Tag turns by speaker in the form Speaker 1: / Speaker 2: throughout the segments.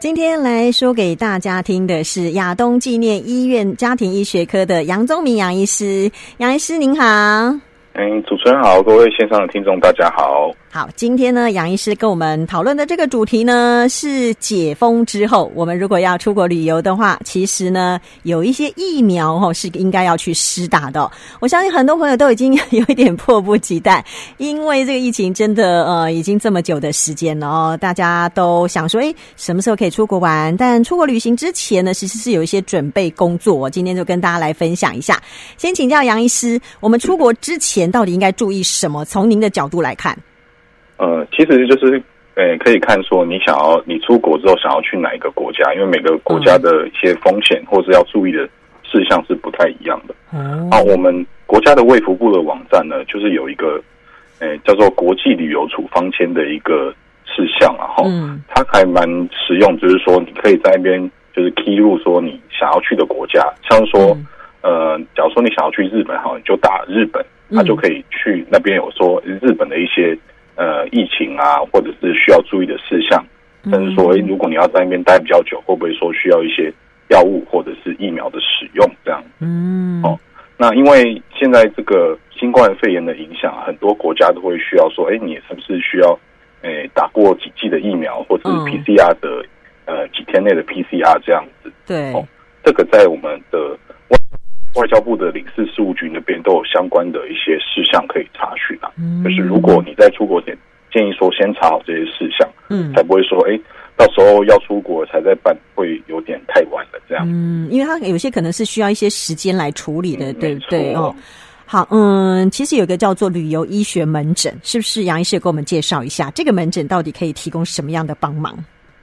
Speaker 1: 今天来说给大家听的是亚东纪念医院家庭医学科的杨宗明杨医师，杨医师您好。
Speaker 2: 嗯，主持人好，各位线上的听众大家好。
Speaker 1: 好，今天呢，杨医师跟我们讨论的这个主题呢，是解封之后，我们如果要出国旅游的话，其实呢，有一些疫苗哦是应该要去施打的。我相信很多朋友都已经有一点迫不及待，因为这个疫情真的呃已经这么久的时间了哦，大家都想说，诶，什么时候可以出国玩？但出国旅行之前呢，其实是有一些准备工作，今天就跟大家来分享一下。先请教杨医师，我们出国之前到底应该注意什么？从您的角度来看。
Speaker 2: 呃，其实就是，呃、欸，可以看说你想要你出国之后想要去哪一个国家，因为每个国家的一些风险或是要注意的事项是不太一样的。嗯，啊，我们国家的卫福部的网站呢，就是有一个，呃、欸，叫做国际旅游处方签的一个事项，然后，嗯，它还蛮实用，就是说你可以在那边就是 key 入说你想要去的国家，像是说，呃，假如说你想要去日本，哈，你就打日本，它就可以去那边有说日本的一些。呃，疫情啊，或者是需要注意的事项，甚至说，如果你要在那边待比较久，会不会说需要一些药物或者是疫苗的使用这样？嗯，哦，那因为现在这个新冠肺炎的影响，很多国家都会需要说，哎，你是不是需要，诶，打过几剂的疫苗，或者是 PCR 的，呃，几天内的 PCR 这样子？
Speaker 1: 对，
Speaker 2: 哦，这个在我们的。外交部的领事事务局那边都有相关的一些事项可以查询啊，嗯，就是如果你在出国前建议说先查好这些事项，嗯，才不会说哎、欸，到时候要出国才在办，会有点太晚了这样。
Speaker 1: 嗯，因为他有些可能是需要一些时间来处理的，嗯、对不对哦？好，嗯，其实有一个叫做旅游医学门诊，是不是杨医师给我们介绍一下这个门诊到底可以提供什么样的帮忙？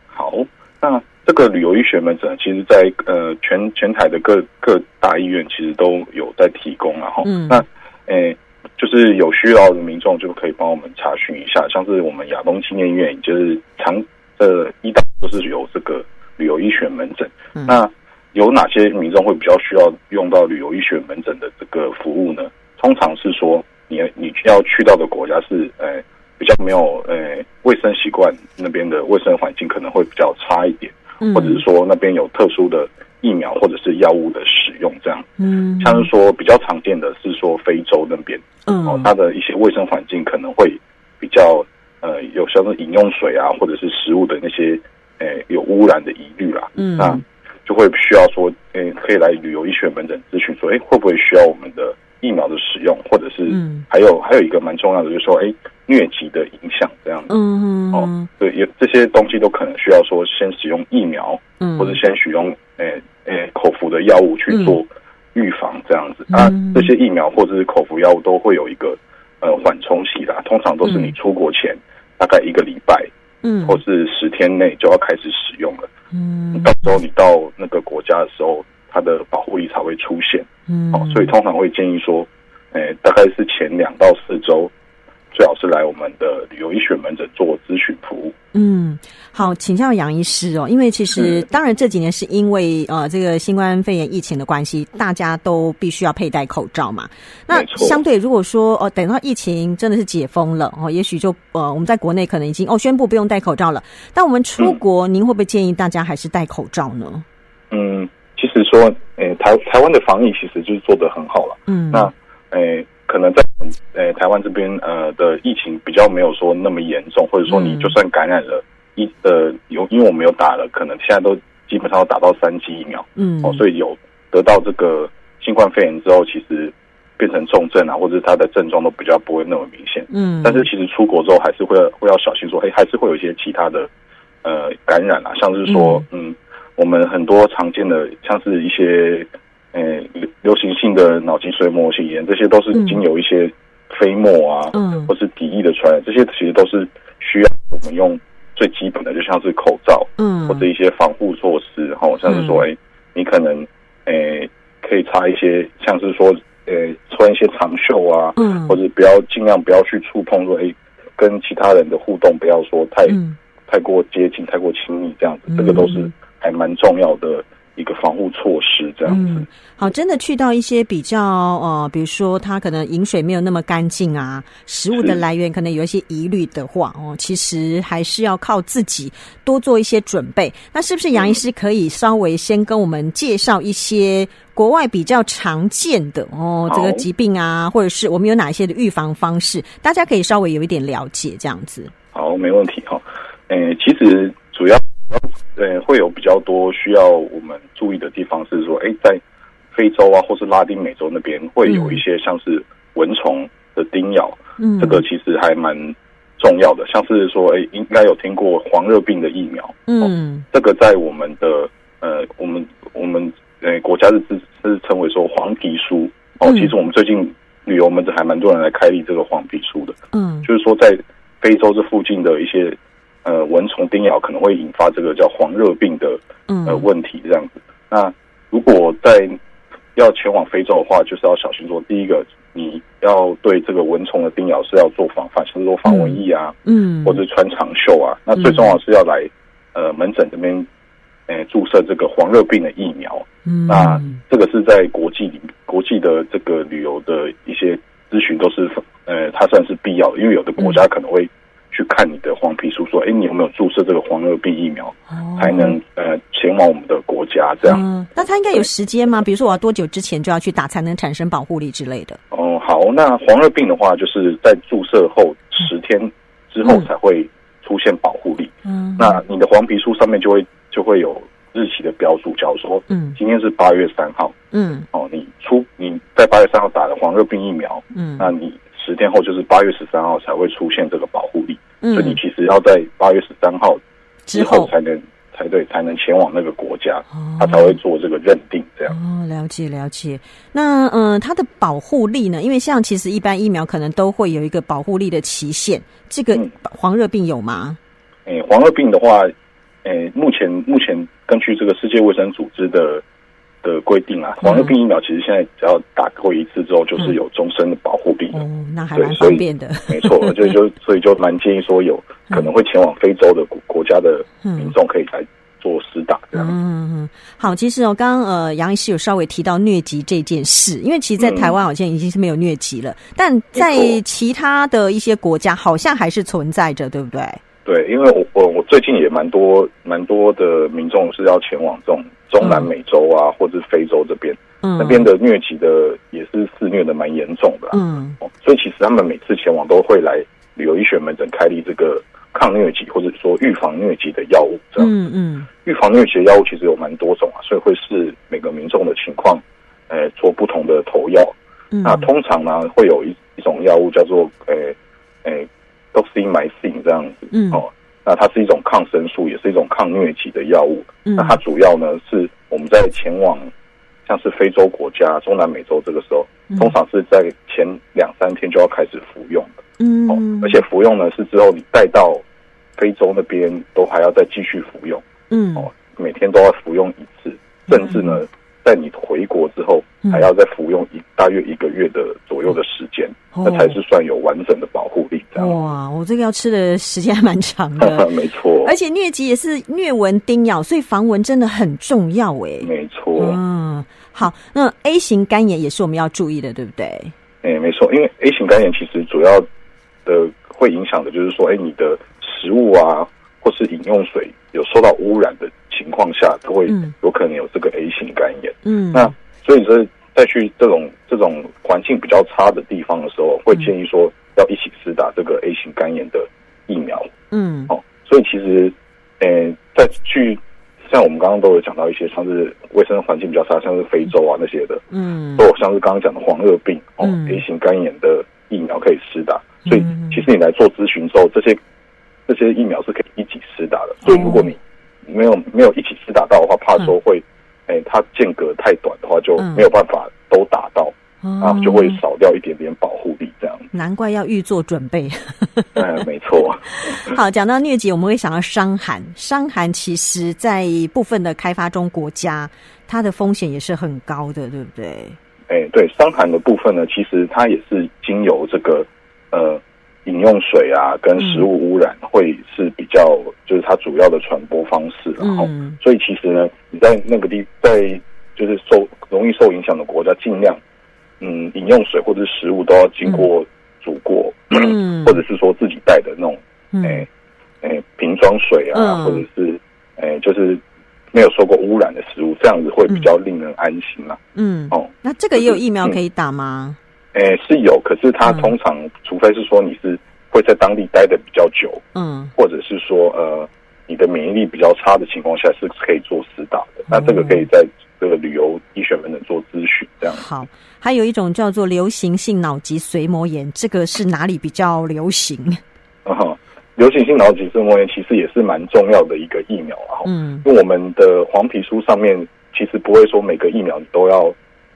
Speaker 2: 好，那。这个旅游医学门诊，其实在呃全全台的各各大医院，其实都有在提供，然后，嗯，那，诶，就是有需要的民众就可以帮我们查询一下，像是我们亚东青年医院，就是长呃医大都是有这个旅游医学门诊。嗯、那有哪些民众会比较需要用到旅游医学门诊的这个服务呢？通常是说你你要去到的国家是呃比较没有呃卫生习惯，那边的卫生环境可能会比较差一点。或者是说那边有特殊的疫苗或者是药物的使用，这样，嗯，像是说比较常见的是说非洲那边，嗯，哦，它的一些卫生环境可能会比较呃有像是饮用水啊或者是食物的那些呃有污染的疑虑啦，嗯，那就会需要说，诶，可以来旅游医学门诊咨询说，诶，会不会需要我们的疫苗的使用，或者是还有还有一个蛮重要的就是说，诶。疟疾的影响这样子，嗯哦，对，有这些东西都可能需要说先使用疫苗，嗯，或者先使用诶诶、欸欸、口服的药物去做预防这样子。啊，这些疫苗或者是口服药物都会有一个呃缓冲期啦，通常都是你出国前大概一个礼拜，嗯，或是十天内就要开始使用了，嗯，到时候你到那个国家的时候，它的保护力才会出现，嗯，哦，所以通常会建议说，诶、欸，大概是前两到四周。最好是来我们的旅游医学门诊做咨询服务。
Speaker 1: 嗯，好，请教杨医师哦，因为其实当然这几年是因为呃这个新冠肺炎疫情的关系，大家都必须要佩戴口罩嘛。那相对如果说哦，等到疫情真的是解封了哦，也许就呃我们在国内可能已经哦宣布不用戴口罩了。但我们出国，嗯、您会不会建议大家还是戴口罩呢？
Speaker 2: 嗯，其实说，诶、欸，台台湾的防疫其实就是做得很好了。嗯，那诶。欸可能在呃台湾这边呃的疫情比较没有说那么严重，或者说你就算感染了，一呃有因为我们有打了，可能现在都基本上都打到三剂疫苗，嗯，哦，所以有得到这个新冠肺炎之后，其实变成重症啊，或者是他的症状都比较不会那么明显，嗯，但是其实出国之后还是会会要小心说，哎，还是会有一些其他的呃感染啊，像是说嗯，嗯，我们很多常见的像是一些。诶、欸，流流行性的脑脊髓膜性炎，这些都是经有一些飞沫啊，嗯，或是体液的传染，这些其实都是需要我们用最基本的，就像是口罩，嗯，或者一些防护措施，然后像是说，诶、欸，你可能诶、欸、可以擦一些，像是说，诶、欸，穿一些长袖啊，嗯，或者不要尽量不要去触碰说，诶、欸，跟其他人的互动不要说太、嗯、太过接近、太过亲密这样子，这个都是还蛮重要的。一个防护措施这样子。
Speaker 1: 嗯，好，真的去到一些比较呃，比如说它可能饮水没有那么干净啊，食物的来源可能有一些疑虑的话哦，其实还是要靠自己多做一些准备。那是不是杨医师可以稍微先跟我们介绍一些国外比较常见的哦这个疾病啊，或者是我们有哪一些的预防方式，大家可以稍微有一点了解这样子。
Speaker 2: 好，没问题哈。诶，其实主要。呃，会有比较多需要我们注意的地方是说，哎，在非洲啊，或是拉丁美洲那边，会有一些像是蚊虫的叮咬，嗯，这个其实还蛮重要的。像是说，哎，应该有听过黄热病的疫苗，嗯，哦，这个在我们的呃，我们我们呃国家是是是称为说黄皮书哦。其实我们最近旅游门诊还蛮多人来开立这个黄皮书的，嗯，就是说在非洲这附近的一些。呃，蚊虫叮咬可能会引发这个叫黄热病的呃问题，这样子。那如果在要前往非洲的话，就是要小心说，第一个你要对这个蚊虫的叮咬是要做防范，像是说防蚊液啊，嗯，或者穿长袖啊。那最重要是要来呃门诊这边，呃注射这个黄热病的疫苗。嗯，那这个是在国际里国际的这个旅游的一些咨询都是呃，它算是必要的，因为有的国家可能会。去看你的黄皮书，说，哎，你有没有注射这个黄热病疫苗，哦、才能呃前往我们的国家？这样。嗯，
Speaker 1: 那他应该有时间吗？比如说我要多久之前就要去打，才能产生保护力之类的？
Speaker 2: 哦，好，那黄热病的话，就是在注射后十天之后才会出现保护力。嗯，那你的黄皮书上面就会就会有日期的标注，假如说，嗯，今天是八月三号，嗯，哦，你出你在八月三号打的黄热病疫苗，嗯，那你。十天后就是八月十三号才会出现这个保护力，嗯，所以你其实要在八月十三号之后才能才对才能前往那个国家，哦，他才会做这个认定这样。
Speaker 1: 哦，了解了解。那嗯，呃，它的保护力呢？因为像其实一般疫苗可能都会有一个保护力的期限，这个黄热病有吗？
Speaker 2: 诶，嗯，黄热病的话，诶，目前目前根据这个世界卫生组织的。的规定啊，黄热病疫苗其实现在只要打过一次之后，就是有终身的保护力。
Speaker 1: 哦、嗯，那还蛮方便的。
Speaker 2: 没错，就就所以就蛮建议说，有可能会前往非洲的国国家的民众可以来做施打这样。
Speaker 1: 嗯嗯，好，其实哦，刚刚呃杨医师有稍微提到疟疾这件事，因为其实，在台湾好像已经是没有疟疾了，嗯、但在其他的一些国家好像还是存在着，对不对？
Speaker 2: 对，因为我我我最近也蛮多蛮多的民众是要前往这种。中南美洲啊，或者非洲这边，嗯，那边的疟疾的也是肆虐的蛮严重的，嗯，所以其实他们每次前往都会来旅游医学门诊开立这个抗疟疾或者说预防疟疾的药物，这样，嗯嗯，预防疟疾的药物其实有蛮多种啊，所以会是每个民众的情况，呃，做不同的投药。嗯，那通常呢，会有一一种药物叫做呃呃 doxycycline 这样子，嗯哦。那它是一种抗生素，也是一种抗疟疾的药物。嗯、那它主要呢是我们在前往像是非洲国家、中南美洲这个时候，嗯、通常是在前两三天就要开始服用的。嗯，哦，而且服用呢是之后你带到非洲那边都还要再继续服用。嗯，哦，每天都要服用一次，甚至呢。嗯在你回国之后，还要再服用一大约一个月的左右的时间，嗯、那才是算有完整的保护力。这样
Speaker 1: 哇，我这个要吃的时间还蛮长的，
Speaker 2: 没错。
Speaker 1: 而且疟疾也是疟蚊叮咬，所以防蚊真的很重要哎。
Speaker 2: 没错。
Speaker 1: 嗯，好，那 A 型肝炎也是我们要注意的，对不对？
Speaker 2: 哎，没错，因为 A 型肝炎其实主要的会影响的就是说，哎，你的食物啊，或是饮用水有受到污染的。情况下都会有可能有这个 A 型肝炎。嗯，那所以说在去这种这种环境比较差的地方的时候，会建议说要一起施打这个 A 型肝炎的疫苗。嗯，哦，所以其实，呃，再去像我们刚刚都有讲到一些，像是卫生环境比较差，像是非洲啊那些的，嗯，都有像是刚刚讲的黄热病哦、嗯、A 型肝炎的疫苗可以施打。所以其实你来做咨询之后，这些这些疫苗是可以一起施打的。所以如果你没有没有一起施打到的话，怕说会，哎、嗯欸，它间隔太短的话，就没有办法都打到，嗯、啊，就会少掉一点点保护力，这样。
Speaker 1: 难怪要预做准备。
Speaker 2: 哎，没错。
Speaker 1: 好，讲到疟疾，我们会想到伤寒。伤寒其实在部分的开发中国家，它的风险也是很高的，对不对？
Speaker 2: 哎，对，伤寒的部分呢，其实它也是经由这个呃饮用水啊跟食物污染会是比较就是它主要的传然后所以其实呢，你在那个地在就是受容易受影响的国家，尽量嗯饮用水或者是食物都要经过煮过，或者是说自己带的那种诶诶瓶装水啊，或者是哎就是。没有受过污染的食物，这样子会比较令人安心啦。
Speaker 1: 嗯，哦，那这个也有疫苗可以打吗？
Speaker 2: 诶、嗯。欸，是有，可是它通常，嗯、除非是说你是会在当地待的比较久，嗯，或者是说呃你的免疫力比较差的情况下，是可以做施打的。嗯、那这个可以在这个旅游医学门诊做咨询，这样。
Speaker 1: 好，还有一种叫做流行性脑脊髓膜炎，这个是哪里比较流行？
Speaker 2: 啊 流行性脑脊髓膜炎其实也是蛮重要的一个疫苗啊，嗯，因为我们的黄皮书上面其实不会说每个疫苗你都要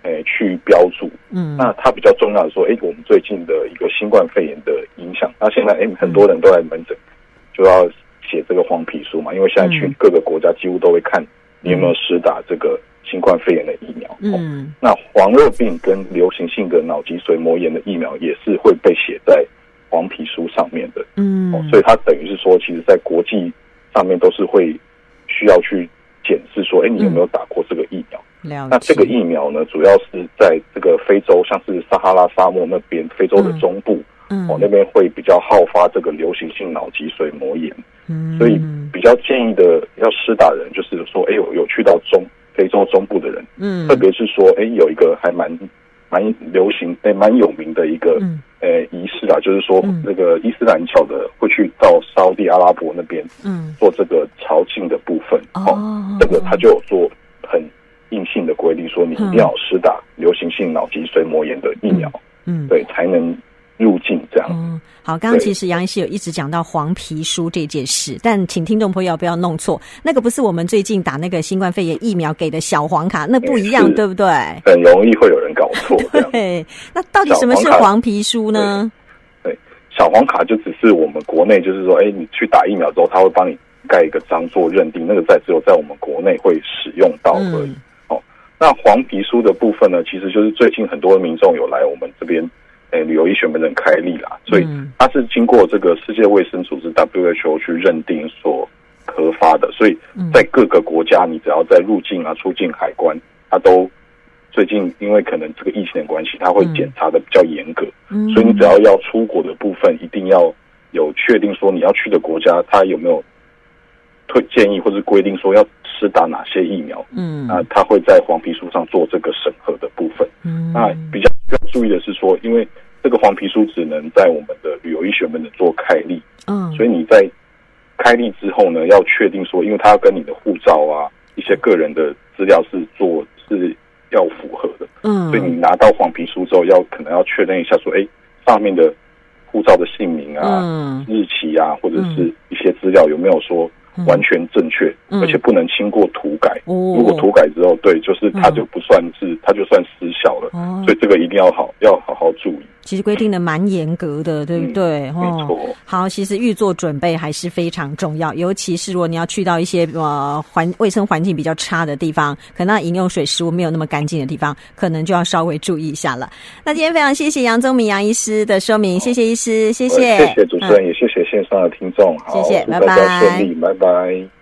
Speaker 2: 诶、欸、去标注，嗯，那它比较重要的说，哎、欸，我们最近的一个新冠肺炎的影响，那现在哎、欸、很多人都来门诊就要写这个黄皮书嘛，因为现在去各个国家几乎都会看你有没有施打这个新冠肺炎的疫苗，嗯，那黄热病跟流行性的脑脊髓膜炎的疫苗也是会被写在。黄皮书上面的，嗯，所以它等于是说，其实，在国际上面都是会需要去检视说，哎，你有没有打过这个疫苗？嗯、那这个疫苗呢，主要是在这个非洲，像是撒哈拉沙漠那边，非洲的中部，嗯，哦，那边会比较好发这个流行性脑脊髓膜炎，嗯，所以比较建议的要施打人，就是说，哎，有有去到中非洲中部的人，嗯，特别是说，哎，有一个还蛮。蛮流行诶，蛮有名的一个诶仪式啊，就是说那个伊斯兰教的会去到沙地阿拉伯那边，嗯，做这个朝觐的部分，哦，这个他就有做很硬性的规定，说你一定要施打流行性脑脊髓膜炎的疫苗，嗯，对，才能。入境这样。嗯，好，刚刚其实杨医师有一直讲到黄皮书这件事，但请听众朋友不要弄错，那个不是我们最近打那个新冠肺炎疫苗给的小黄卡，那不一样，对不对？很容易会有人搞错。对，那到底什么是黄皮书呢？对，小黄卡就只是我们国内就是说，哎，你去打疫苗之后，他会帮你盖一个章做认定，那个在只有在我们国内会使用到而已。嗯、哦，那黄皮书的部分呢，其实就是最近很多民众有来我们这边。诶、欸，旅游医学门诊开立啦，所以它是经过这个世界卫生组织 WHO 去认定所核发的，所以在各个国家，你只要在入境啊、出境海关，它都最近因为可能这个疫情的关系，它会检查的比较严格，所以你只要要出国的部分，一定要有确定说你要去的国家，它有没有推建议或者规定说要施打哪些疫苗，嗯，那他会在黄皮书上做这个审核的部分，嗯，那比较需。要注意的是说，因为这个黄皮书只能在我们的旅游医学门诊做开立，嗯，所以你在开立之后呢，要确定说，因为它要跟你的护照啊一些个人的资料是做是要符合的，嗯，所以你拿到黄皮书之后，要可能要确认一下说，哎，上面的护照的姓名啊、嗯、日期啊，或者是一些资料有没有说。完全正确，而且不能经过涂改。如果涂改之后，对，就是它就不算是，它就算失效了。哦所以这个一定要好，要好好注意。其实规定的蛮严格的，对不对？没错。好，其实预做准备还是非常重要，尤其是如果你要去到一些呃环卫生环境比较差的地方，可能饮用水、食物没有那么干净的地方，可能就要稍微注意一下了。那今天非常谢谢杨宗明杨医师的说明，谢谢医师，谢谢，谢谢主持人，也谢谢线上的听众，好，谢谢，拜拜，顺利，拜拜。